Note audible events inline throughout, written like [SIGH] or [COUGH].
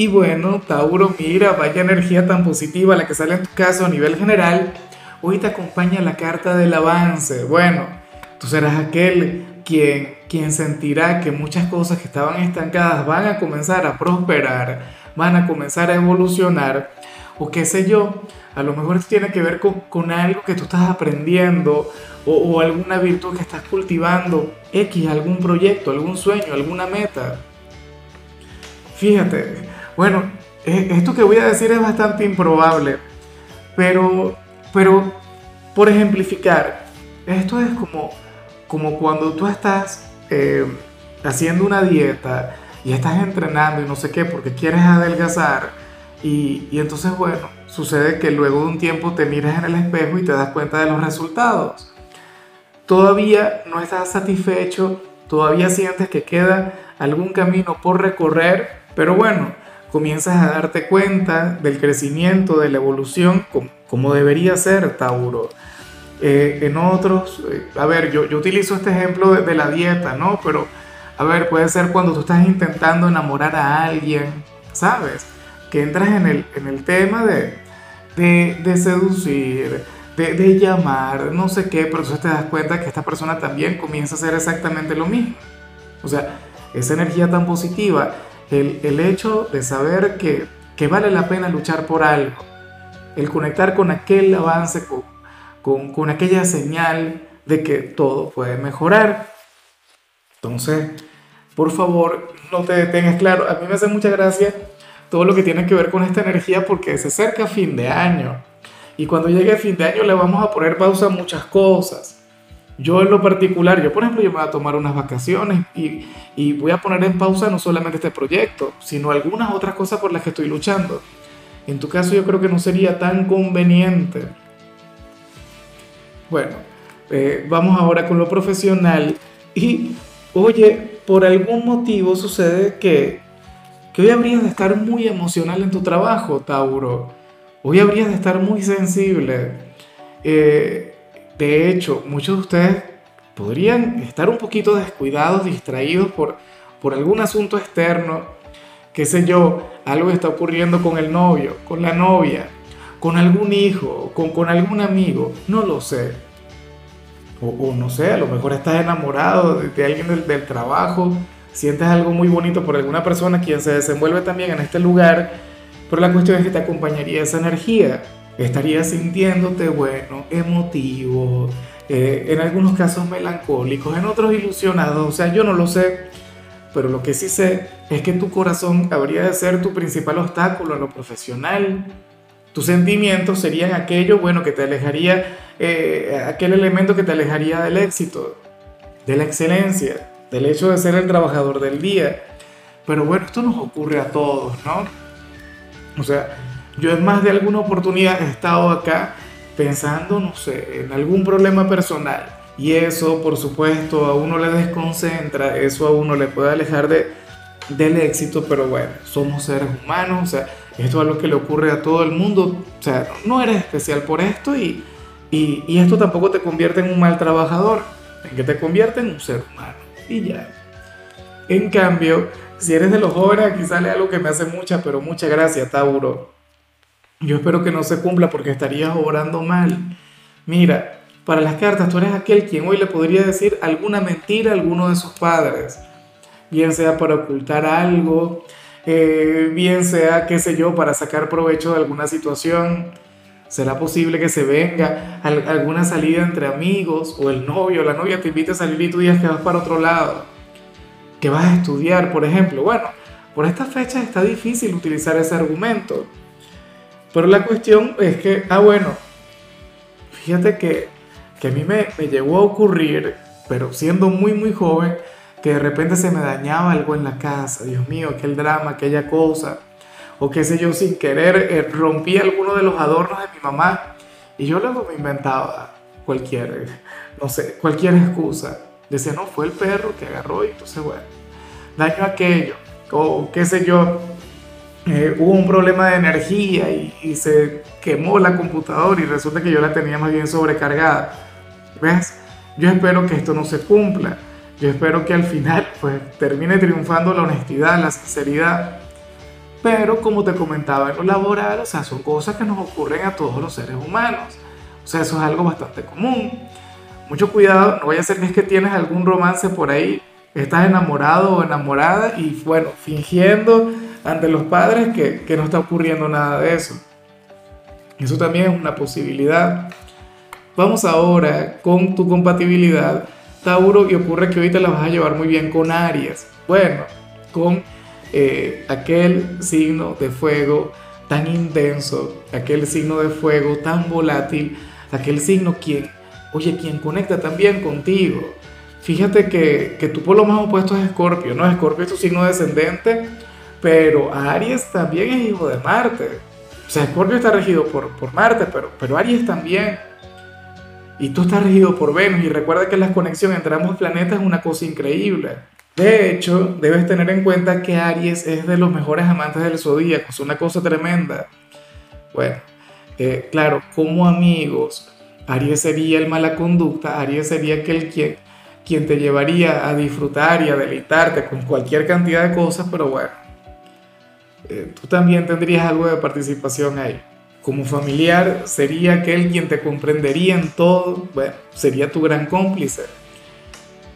Y bueno, Tauro, mira, vaya energía tan positiva la que sale en tu caso a nivel general. Hoy te acompaña la carta del avance. Bueno, tú serás aquel quien, quien sentirá que muchas cosas que estaban estancadas van a comenzar a prosperar, van a comenzar a evolucionar. O qué sé yo, a lo mejor tiene que ver con, algo que tú estás aprendiendo o alguna virtud que estás cultivando, X, algún proyecto, algún sueño, alguna meta. Fíjate, bueno, eh, esto que voy a decir es bastante improbable, pero, pero por ejemplificar, esto es como, como cuando tú estás eh, haciendo una dieta y estás entrenando y no sé qué porque quieres adelgazar y, y entonces bueno, sucede que luego de un tiempo te miras en el espejo y te das cuenta de los resultados. Todavía no estás satisfecho, todavía sientes que queda algún camino por recorrer, pero bueno, comienzas a darte cuenta del crecimiento, de la evolución, como, debería ser Tauro. Eh, en otros, eh, a ver, yo, yo utilizo este ejemplo de, la dieta, ¿no? Pero, a ver, puede ser cuando tú estás intentando enamorar a alguien, ¿sabes? Que entras en el, en el tema de, de, seducir, de, de, llamar, no sé qué, pero entonces te das cuenta que esta persona también comienza a hacer exactamente lo mismo. O sea, esa energía tan positiva el, hecho de saber que, vale la pena luchar por algo, el conectar con aquel avance, con, con, aquella señal de que todo puede mejorar. Entonces, por favor, no te detengas. Claro, a mí me hace mucha gracia todo lo que tiene que ver con esta energía porque se acerca fin de año. Y cuando llegue fin de año le vamos a poner pausa a muchas cosas. Yo en lo particular, yo por ejemplo, yo me voy a tomar unas vacaciones y, y voy a poner en pausa no solamente este proyecto, sino algunas otras cosas por las que estoy luchando. En tu caso yo creo que no sería tan conveniente. Bueno, eh, vamos ahora con lo profesional. Y, oye, por algún motivo sucede que, que hoy habrías de estar muy emocional en tu trabajo, Tauro. Hoy habrías de estar muy sensible. Eh, de hecho, muchos de ustedes podrían estar un poquito descuidados, distraídos por, por algún asunto externo, qué sé yo, algo está ocurriendo con el novio, con la novia, con algún hijo, con, con algún amigo, no lo sé. O, no sé, a lo mejor estás enamorado de, alguien del, del, trabajo, sientes algo muy bonito por alguna persona quien se desenvuelve también en este lugar, pero la cuestión es que te acompañaría esa energía estarías sintiéndote, bueno, emotivo, eh, en algunos casos melancólicos, en otros ilusionados, o sea, yo no lo sé, pero lo que sí sé es que tu corazón habría de ser tu principal obstáculo en lo profesional. Tus sentimientos serían aquello, bueno, que te alejaría, eh, aquel elemento que te alejaría del éxito, de la excelencia, del hecho de ser el trabajador del día. Pero bueno, esto nos ocurre a todos, ¿no? O sea, yo en más de alguna oportunidad he estado acá pensando, no sé, en algún problema personal. Y eso, por supuesto, a uno le desconcentra, eso a uno le puede alejar de, del éxito, pero bueno, somos seres humanos, o sea, esto es lo que le ocurre a todo el mundo, o sea, no eres especial por esto y, y, y esto tampoco te convierte en un mal trabajador, en que te convierte en un ser humano y ya. En cambio, si eres de los jóvenes, aquí sale algo que me hace mucha, pero mucha gracia, Tauro yo espero que no se cumpla porque estarías obrando mal. Mira, para las cartas tú eres aquel quien hoy le podría decir alguna mentira a alguno de sus padres, bien sea para ocultar algo, eh, bien sea, qué sé yo, para sacar provecho de alguna situación. ¿Será posible que se venga alguna salida entre amigos o el novio o la novia te invite a salir y tú digas que vas para otro lado? Que vas a estudiar, por ejemplo. Bueno, por estas fechas está difícil utilizar ese argumento. Pero la cuestión es que, ah, bueno, fíjate que, que a mí me, me llegó a ocurrir, pero siendo muy, muy joven, que de repente se me dañaba algo en la casa, Dios mío, aquel drama, aquella cosa. o qué sé yo, sin querer eh, rompí alguno de los adornos de mi mamá y yo luego me inventaba cualquier, no sé, cualquier excusa. Decía, no, fue el perro que agarró y entonces, bueno, daño aquello, o qué sé yo, eh, hubo un problema de energía y, y, se quemó la computadora y resulta que yo la tenía más bien sobrecargada. ¿Ves? Yo espero que esto no se cumpla. Yo espero que al final pues termine triunfando la honestidad, la sinceridad. Pero como te comentaba en lo laboral, o sea, son cosas que nos ocurren a todos los seres humanos. O sea, eso es algo bastante común. Mucho cuidado, no vaya a ser que es que tienes algún romance por ahí, estás enamorado o enamorada y bueno, fingiendo ante los padres que, que no está ocurriendo nada de eso. Eso también es una posibilidad. Vamos ahora con tu compatibilidad, Tauro, y ocurre que ahorita la vas a llevar muy bien con Aries. Bueno, con eh, aquel signo de fuego tan intenso, aquel signo de fuego tan volátil, aquel signo quien, oye, quien conecta también contigo. Fíjate que, que tu polo más opuesto es Escorpio, ¿no? Escorpio es tu signo descendente, pero Aries también es hijo de Marte. O sea, Escorpio está regido por, por Marte, pero, pero Aries también. Y tú estás regido por Venus. Y recuerda que la conexión entre ambos planetas es una cosa increíble. De hecho, debes tener en cuenta que Aries es de los mejores amantes del zodíaco. Es una cosa tremenda. Bueno, eh, claro, como amigos, Aries sería el mala conducta. Aries sería aquel quien, quien te llevaría a disfrutar y a deleitarte con cualquier cantidad de cosas, pero bueno, eh, tú también tendrías algo de participación ahí. Como familiar sería aquel quien te comprendería en todo, sería tu gran cómplice.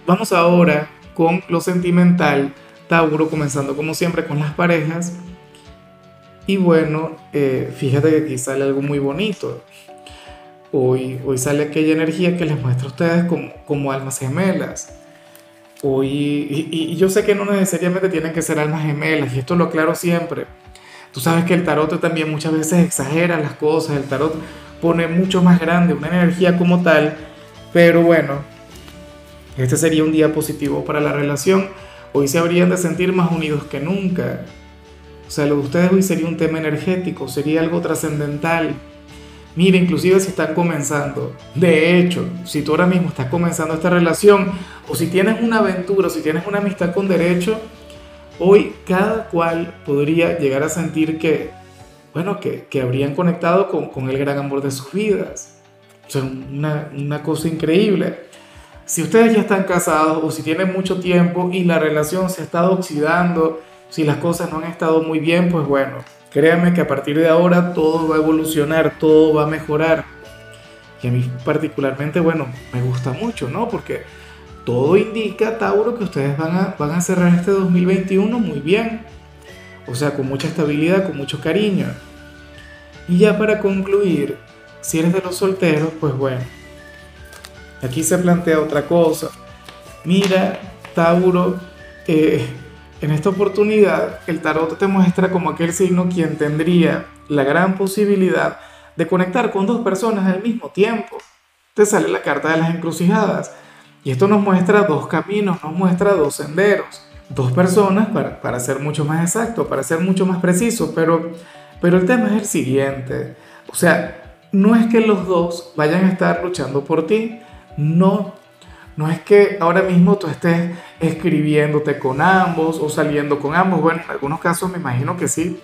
Vamos ahora con lo sentimental, Tauro, comenzando como siempre con las parejas. Y bueno, eh, fíjate que aquí sale algo muy bonito. Hoy, hoy sale aquella energía que les muestra a ustedes como, como almas gemelas. Hoy, y, y, yo sé que no necesariamente tienen que ser almas gemelas, y esto lo aclaro siempre. Tú sabes que el tarot también muchas veces exagera las cosas, el tarot pone mucho más grande una energía como tal, pero bueno, este sería un día positivo para la relación. Hoy se habrían de sentir más unidos que nunca. O sea, lo de ustedes hoy sería un tema energético, sería algo trascendental. Mira, inclusive si están comenzando. De hecho, si tú ahora mismo estás comenzando esta relación, o si tienes una aventura, o si tienes una amistad con derecho, hoy cada cual podría llegar a sentir que, bueno, que, que habrían conectado con, con, el gran amor de sus vidas. O sea, una, una cosa increíble. Si ustedes ya están casados o si tienen mucho tiempo y la relación se ha estado oxidando, si las cosas no han estado muy bien, pues bueno, créanme que a partir de ahora todo va a evolucionar, todo va a mejorar. Y a mí particularmente, bueno, me gusta mucho, ¿no? Porque todo indica, Tauro, que ustedes van a, van a cerrar este 2021 muy bien. O sea, con mucha estabilidad, con mucho cariño. Y ya para concluir, si eres de los solteros, pues bueno, Aquí se plantea otra cosa. Mira, Tauro, eh, en esta oportunidad el tarot te muestra como aquel signo quien tendría la gran posibilidad de conectar con dos personas al mismo tiempo. Te sale la carta de las encrucijadas. Y esto nos muestra dos caminos, nos muestra dos senderos, dos personas, para, para ser mucho más exacto, para ser mucho más preciso, pero, pero el tema es el siguiente. O sea, no es que los dos vayan a estar luchando por ti, no, no es que ahora mismo tú estés escribiéndote con ambos o saliendo con ambos. Bueno, en algunos casos me imagino que sí,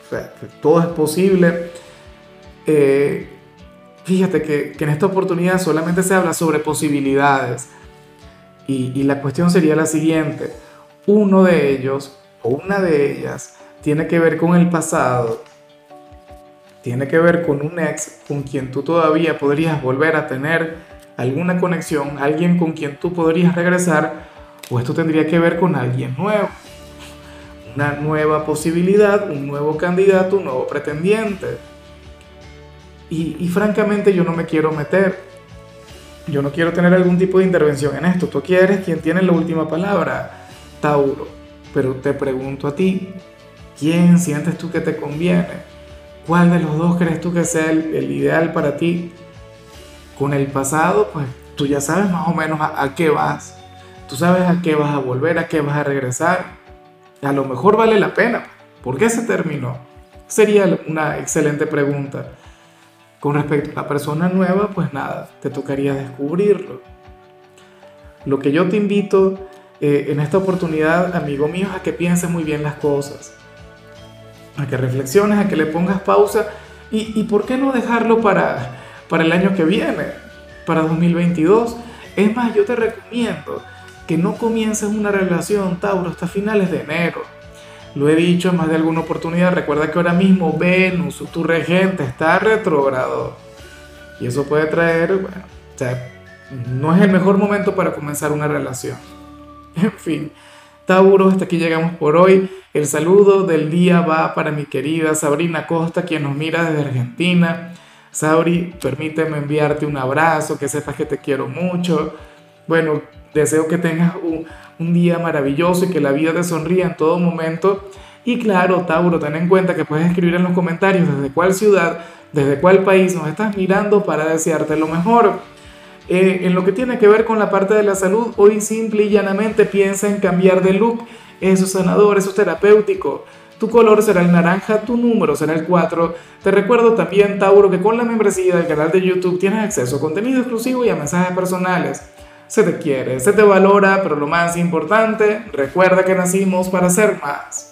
todo es posible. Eh, fíjate que, en esta oportunidad solamente se habla sobre posibilidades. Y, y la cuestión sería la siguiente. Uno de ellos o una de ellas tiene que ver con el pasado, tiene que ver con un ex con quien tú todavía podrías volver a tener alguna conexión, alguien con quien tú podrías regresar, o esto tendría que ver con alguien nuevo, una nueva posibilidad, un nuevo candidato, un nuevo pretendiente. Y, francamente yo no me quiero meter, yo no quiero tener algún tipo de intervención en esto, tú quieres quien tiene la última palabra, Tauro, pero te pregunto a ti, ¿quién sientes tú que te conviene? ¿Cuál de los dos crees tú que sea el ideal para ti? Con el pasado, pues tú ya sabes más o menos a, qué vas. Tú sabes a qué vas a volver, a qué vas a regresar. A lo mejor vale la pena. ¿Por qué se terminó? Sería una excelente pregunta. Con respecto a la persona nueva, pues nada, te tocaría descubrirlo. Lo que yo te invito eh, en esta oportunidad, amigo mío, es a que pienses muy bien las cosas, a que reflexiones, a que le pongas pausa y, y ¿por qué no dejarlo para, para el año que viene, para 2022? Es más, yo te recomiendo que no comiences una relación, Tauro, hasta finales de enero. Lo he dicho en más de alguna oportunidad, recuerda que ahora mismo Venus, tu regente, está retrógrado. Y eso puede traer, bueno, o sea, no es el mejor momento para comenzar una relación. [LAUGHS] En fin, Tauro, hasta aquí llegamos por hoy. El saludo del día va para mi querida Sabrina Costa, quien nos mira desde Argentina. Sabri, permíteme enviarte un abrazo, que sepas que te quiero mucho. Bueno, deseo que tengas un, un día maravilloso y que la vida te sonría en todo momento. Y claro, Tauro, ten en cuenta que puedes escribir en los comentarios desde cuál ciudad, desde cuál país nos estás mirando para desearte lo mejor. Eh, en lo que tiene que ver con la parte de la salud, hoy simple y llanamente piensa en cambiar de look. Eso es sanador, eso es terapéutico. Tu color será el naranja, tu número será el 4. Te recuerdo también, Tauro, que con la membresía del canal de YouTube tienes acceso a contenido exclusivo y a mensajes personales. Se te quiere, se te valora, pero lo más importante, recuerda que nacimos para ser más.